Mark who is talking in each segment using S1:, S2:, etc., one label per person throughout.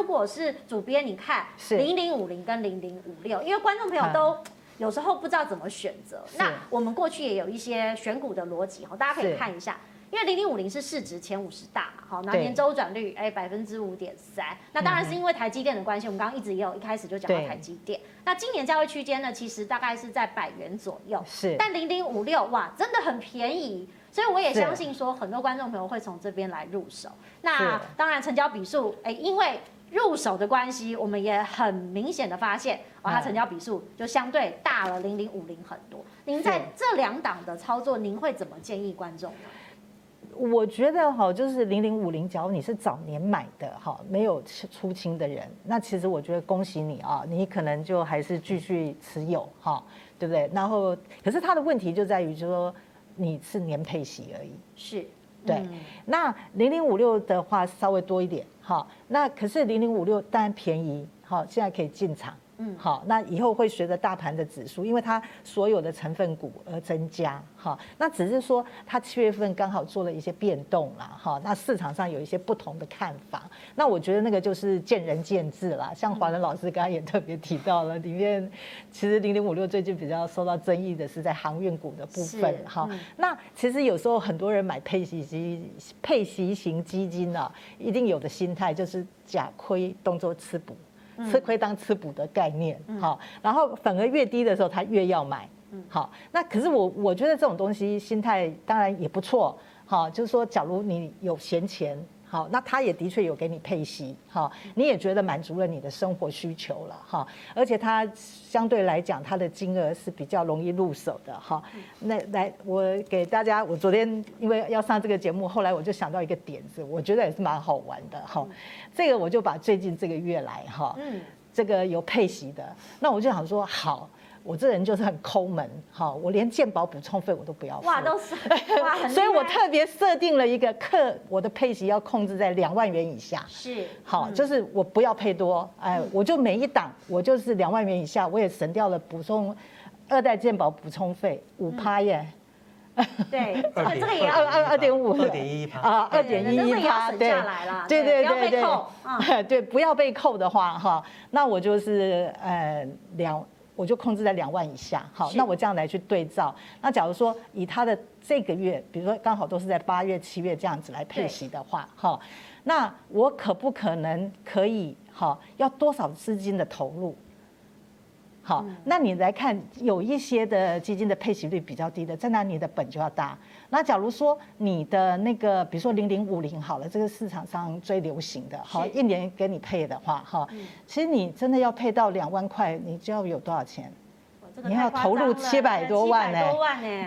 S1: 如果是主编，你看零零五零跟零零五六，因为观众朋友都有时候不知道怎么选择。那我们过去也有一些选股的逻辑哈，大家可以看一下。因为零零五零是市值前五十大嘛，好，那年周转率哎百分之五点三，那当然是因为台积电的关系，我们刚刚一直也有一开始就讲到台积电。那今年价位区间呢，其实大概是在百元左右，是。但零零五六哇，真的很便宜，所以我也相信说很多观众朋友会从这边来入手。那当然成交笔数哎，因为入手的关系，我们也很明显的发现，哦，它成交笔数就相对大了零零五零很多。您在这两档的操作，您会怎么建议观众呢？
S2: 我觉得哈，就是零零五零，假如你是早年买的哈，没有出清的人，那其实我觉得恭喜你啊，你可能就还是继续持有哈，对不对？然后，可是它的问题就在于，就是说你是年配息而已，
S1: 是，
S2: 对。那零零五六的话稍微多一点好，那可是零零五六当然便宜好，现在可以进场。嗯，好，那以后会随着大盘的指数，因为它所有的成分股而增加，哈，那只是说它七月份刚好做了一些变动啦，哈，那市场上有一些不同的看法，那我觉得那个就是见仁见智啦。像华伦老师刚刚也特别提到了，里面其实零零五六最近比较受到争议的是在航运股的部分，哈，那其实有时候很多人买配息基配息型基金啊，一定有的心态就是假亏动作吃补。吃亏当吃补的概念，好，然后反而越低的时候，他越要买，好，那可是我我觉得这种东西心态当然也不错，好，就是说，假如你有闲钱。好，那他也的确有给你配息，哈，你也觉得满足了你的生活需求了，哈，而且它相对来讲，它的金额是比较容易入手的，哈。那来，我给大家，我昨天因为要上这个节目，后来我就想到一个点子，我觉得也是蛮好玩的，哈。这个我就把最近这个月来，哈，这个有配息的，那我就想说好。我这人就是很抠门，哈，我连健保补充费我都不要付，
S1: 哇，都是，哇，
S2: 所以我特别设定了一个课，我的配息要控制在两万元以下，
S1: 是，
S2: 好，就是我不要配多，哎，我就每一档我就是两万元以下，我也省掉了补充二代健保补充费五趴耶，
S1: 对，这个这个也要
S2: 二二二点五，
S3: 二点一趴
S2: 啊，二点一一趴，
S1: 对，
S2: 对对对对，对，不要被扣的话哈，那我就是呃两。我就控制在两万以下，好，那我这样来去对照。那假如说以他的这个月，比如说刚好都是在八月、七月这样子来配息的话，哈，那我可不可能可以，哈，要多少资金的投入？好，那你来看，有一些的基金的配息率比较低的，在那你的本就要大。那假如说你的那个，比如说零零五零好了，这个市场上最流行的，好，一年给你配的话，哈，其实你真的要配到两万块，你就要有多少钱？你要投入七百多万呢？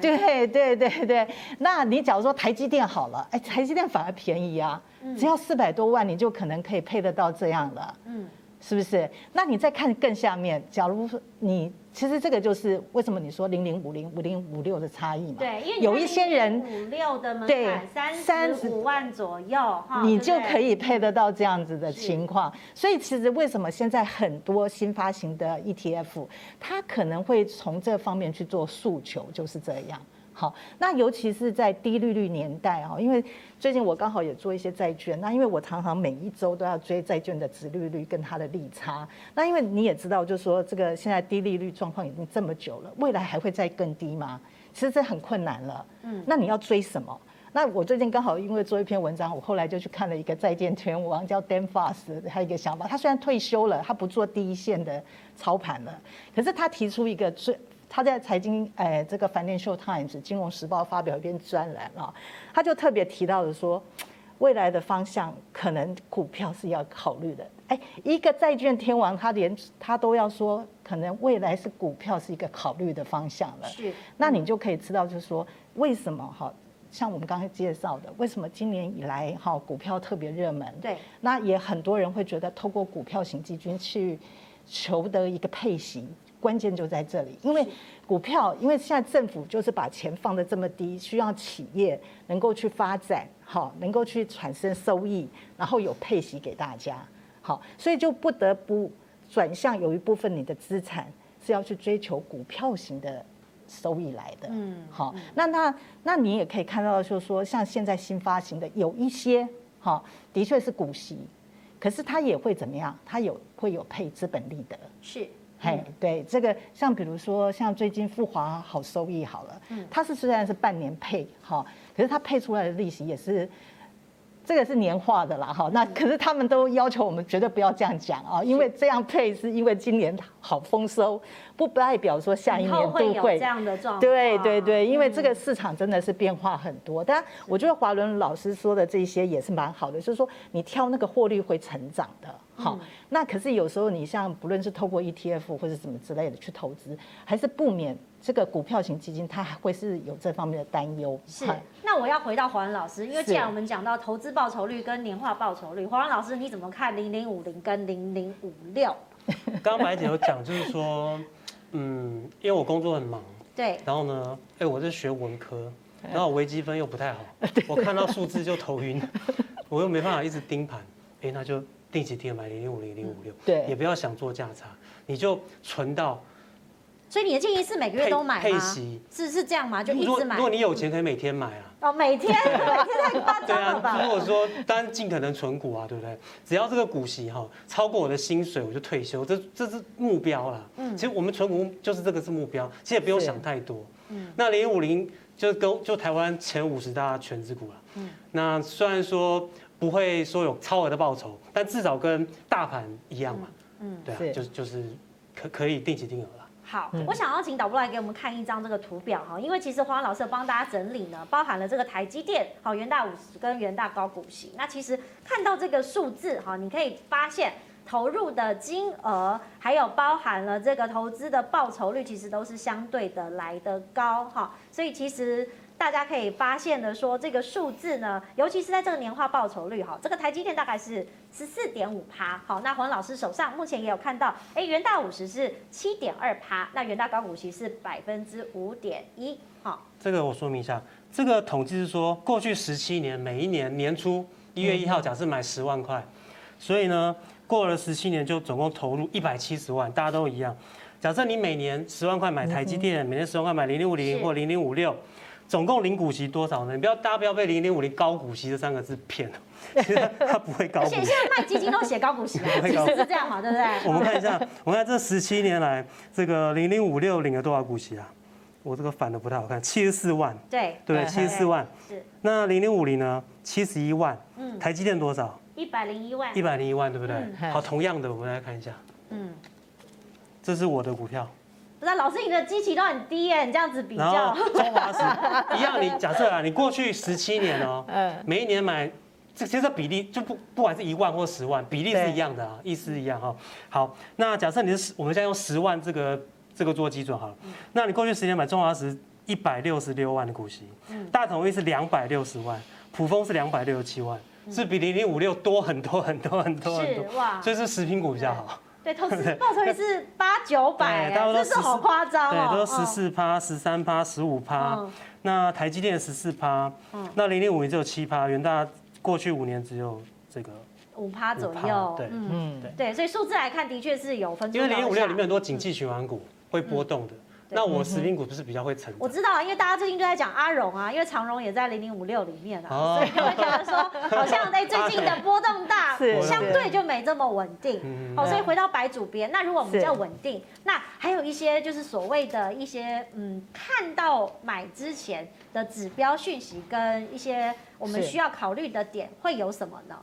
S2: 对对对对，那你假如说台积电好了，哎，台积电反而便宜啊，只要四百多万，你就可能可以配得到这样了。嗯。是不是？那你再看更下面，假如说你其实这个就是为什么你说零零五零五零五六的差异嘛？
S1: 对，因为
S2: 有一些人
S1: 五六的门槛三十五万左右哈，
S2: 你就可以配得到这样子的情况。所以其实为什么现在很多新发行的 ETF，它可能会从这方面去做诉求，就是这样。好，那尤其是在低利率年代啊，因为最近我刚好也做一些债券，那因为我常常每一周都要追债券的值利率跟它的利差，那因为你也知道，就是说这个现在低利率状况已经这么久了，未来还会再更低吗？其实这很困难了。嗯，那你要追什么？那我最近刚好因为做一篇文章，我后来就去看了一个债券天王叫 Dan Foss，他有一个想法，他虽然退休了，他不做第一线的操盘了，可是他提出一个最。他在财经，哎，这个《Financial Times》金融时报发表一篇专栏啊，他就特别提到的说，未来的方向可能股票是要考虑的。哎，一个债券天王，他连他都要说，可能未来是股票是一个考虑的方向了。是，那你就可以知道，就是说为什么哈，像我们刚才介绍的，为什么今年以来哈股票特别热门？对，那也很多人会觉得，透过股票型基金去求得一个配息。关键就在这里，因为股票，因为现在政府就是把钱放的这么低，需要企业能够去发展，好，能够去产生收益，然后有配息给大家，好，所以就不得不转向有一部分你的资产是要去追求股票型的收益来的，嗯，好，那那那你也可以看到，就是说像现在新发行的有一些，哈，的确是股息。可是它也会怎么样？它有会有配资本利得。
S1: 是，
S2: 嘿，对，这个像比如说像最近富华好收益好了，嗯，它是虽然是半年配哈，可是它配出来的利息也是。这个是年化的啦，哈，那可是他们都要求我们绝对不要这样讲啊，因为这样配是因为今年好丰收，不代表说下一年都会，
S1: 会这样的状况。
S2: 对对对，因为这个市场真的是变化很多。但我觉得华伦老师说的这些也是蛮好的，就是说你挑那个获利会成长的，好。那可是有时候你像不论是透过 ETF 或者什么之类的去投资，还是不免。这个股票型基金，它还会是有这方面的担忧。
S1: 是，那我要回到华安老师，因为既然我们讲到投资报酬率跟年化报酬率，华安老师你怎么看零零五零跟零零五六？
S3: 刚刚白姐有讲，就是说，嗯，因为我工作很忙，
S1: 对，
S3: 然后呢，哎，我是学文科，然后微积分又不太好，我看到数字就头晕，我又没办法一直盯盘，哎，那就定期定额买零零五零零五六，对，也不要想做价差，你就存到。
S1: 所以你的建议是每个月都买吗？
S3: 配息
S1: 是是这样吗？就一直买。
S3: 如果你有钱，可以每天买啊。
S1: 哦，每天，每天太夸张了吧？
S3: 对啊，如果说当然尽可能存股啊，对不对？只要这个股息哈超过我的薪水，我就退休，这这是目标啦。嗯。其实我们存股就是这个是目标，其实也不用想太多。嗯。那零零五零就是跟就台湾前五十大全职股了。嗯。那虽然说不会说有超额的报酬，但至少跟大盘一样嘛。嗯。对啊，就是就是可可以定期定额。
S1: 好，我想要请导播来给我们看一张这个图表哈，因为其实华伦老师帮大家整理呢，包含了这个台积电、好元大五十跟元大高股息。那其实看到这个数字哈，你可以发现投入的金额，还有包含了这个投资的报酬率，其实都是相对的来得高哈，所以其实。大家可以发现的说，这个数字呢，尤其是在这个年化报酬率哈，这个台积电大概是十四点五趴。好，那黄老师手上目前也有看到，哎，元大五十是七点二趴，那元大高股息是百分之五点一。好，
S3: 这个我说明一下，这个统计是说，过去十七年每一年年初一月一号，假设买十万块，所以呢，过了十七年就总共投入一百七十万，大家都一样。假设你每年十万块买台积电，每年十万块买零零五零或零零五六。总共零股息多少呢？你不要，大家不要被零零五零高股息这三个字骗了，其实它不会高股息。
S1: 现在卖基金都写高股息，其实是这样嘛，对不对？
S3: 我们看一下，我们看这十七年来，这个零零五六领了多少股息啊？我这个反的不太好看，七十四万。
S1: 对
S3: 对，七十四万。是。那零零五零呢？七十一万。嗯。台积电多少？
S1: 一百零一万。
S3: 一百零一万，对不对？好，同样的，我们来看一下。嗯。这是我的股票。
S1: 不是老师，你的基期都很低耶，你这样子比较。
S3: 中华石一样，你假设啊，你过去十七年哦，每一年买，这其实这比例就不不管是一万或十万，比例是一样的啊，意思一样哈。好，那假设你是我们现在用十万这个这个做基准好了，那你过去十年买中华石一百六十六万的股息，大统一是两百六十万，普丰是两百六十七万，是比零零五六多很多很多很多很多，哇，所以是食品股比较好。
S1: 对，投资报酬率是八九百，这是好夸张哦。
S3: 对，都十四趴、十三趴、十五趴。那台积电十四趴，那零零五零只有七趴，元大过去五年只有这个
S1: 五趴左右。对，嗯，对，对，所以数字来看，的确是有分。
S3: 因为零零五六里面很多景气循环股会波动的。那我食品股不是比较会成？
S1: 我知道，因为大家最近都在讲阿荣啊，因为长荣也在零零五六里面啊，所以会觉得说 好像在最近的波动大，相对就没这么稳定。好，所以回到白主编，那如果我们比较稳定，那还有一些就是所谓的一些嗯，看到买之前的指标讯息跟一些我们需要考虑的点会有什么呢？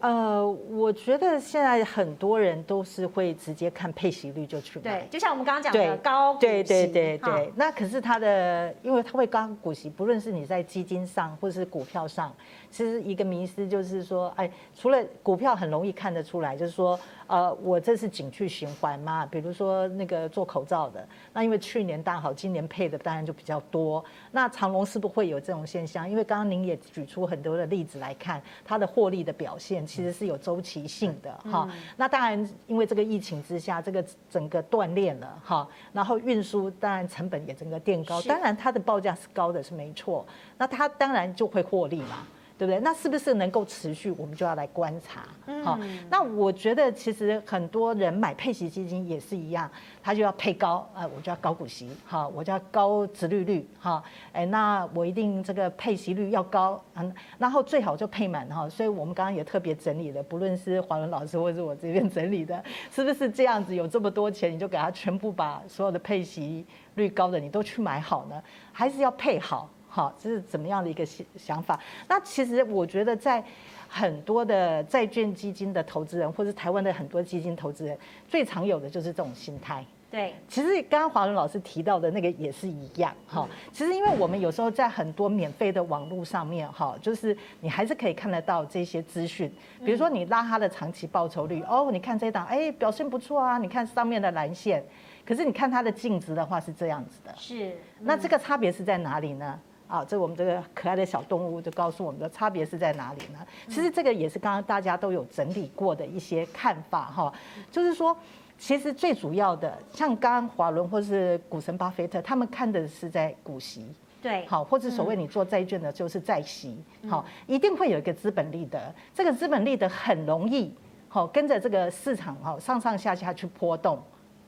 S2: 呃，我觉得现在很多人都是会直接看配息率就去买，
S1: 对，就像我们刚刚讲的高股息，
S2: 对对对对对。那可是它的，因为它会高股息，不论是你在基金上或者是股票上，其实一个迷思就是说，哎，除了股票很容易看得出来，就是说。呃，我这是景区循环嘛？比如说那个做口罩的，那因为去年大好，今年配的当然就比较多。那长隆是不是会有这种现象？因为刚刚您也举出很多的例子来看，它的获利的表现其实是有周期性的哈。那当然，因为这个疫情之下，这个整个断链了哈，然后运输当然成本也整个垫高，当然它的报价是高的是没错，那它当然就会获利嘛。对不对？那是不是能够持续？我们就要来观察。好，那我觉得其实很多人买配息基金也是一样，他就要配高，呃，我就要高股息，哈，我就要高殖利率，哈，哎，那我一定这个配息率要高，嗯，然后最好就配满，哈。所以我们刚刚也特别整理了，不论是华伦老师或者是我这边整理的，是不是这样子？有这么多钱，你就给他全部把所有的配息率高的你都去买好呢？还是要配好？好，这是怎么样的一个想想法？那其实我觉得，在很多的债券基金的投资人，或者台湾的很多基金投资人，最常有的就是这种心态。
S1: 对，
S2: 其实刚刚华伦老师提到的那个也是一样。哈，其实因为我们有时候在很多免费的网络上面，哈，就是你还是可以看得到这些资讯。比如说你拉它的长期报酬率，哦，你看这档，哎，表现不错啊。你看上面的蓝线，可是你看它的净值的话是这样子的。
S1: 是，
S2: 那这个差别是在哪里呢？啊，这我们这个可爱的小动物就告诉我们的差别是在哪里呢？其实这个也是刚刚大家都有整理过的一些看法哈，就是说，其实最主要的，像刚刚华伦或是股神巴菲特，他们看的是在股息，
S1: 对，
S2: 好，或者所谓你做债券的，就是债息，好，一定会有一个资本利得，这个资本利得很容易，好，跟着这个市场哈上上下下去波动。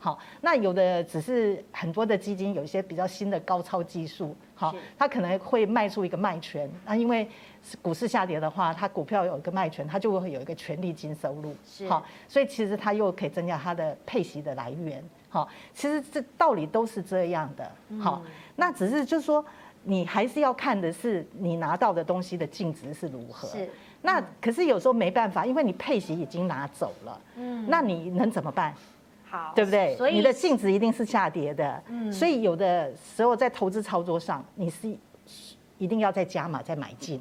S2: 好，那有的只是很多的基金有一些比较新的高超技术，好，它可能会卖出一个卖权，那因为股市下跌的话，它股票有一个卖权，它就会有一个权利金收入，好，所以其实它又可以增加它的配息的来源，好，其实这道理都是这样的，好，那只是就是说你还是要看的是你拿到的东西的净值是如何，是，那可是有时候没办法，因为你配息已经拿走了，嗯，那你能怎么办？
S1: 好，
S2: 对不对？所以你的净值一定是下跌的，嗯，所以有的时候在投资操作上，你是一定要再加码再买进。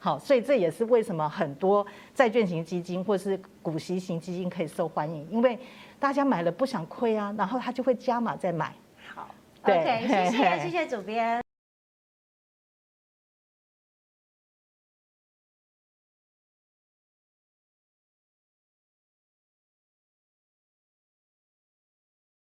S2: 好，所以这也是为什么很多债券型基金或是股息型基金可以受欢迎，因为大家买了不想亏啊，然后他就会加码再买。
S1: 好，对，OK，谢谢谢谢主编。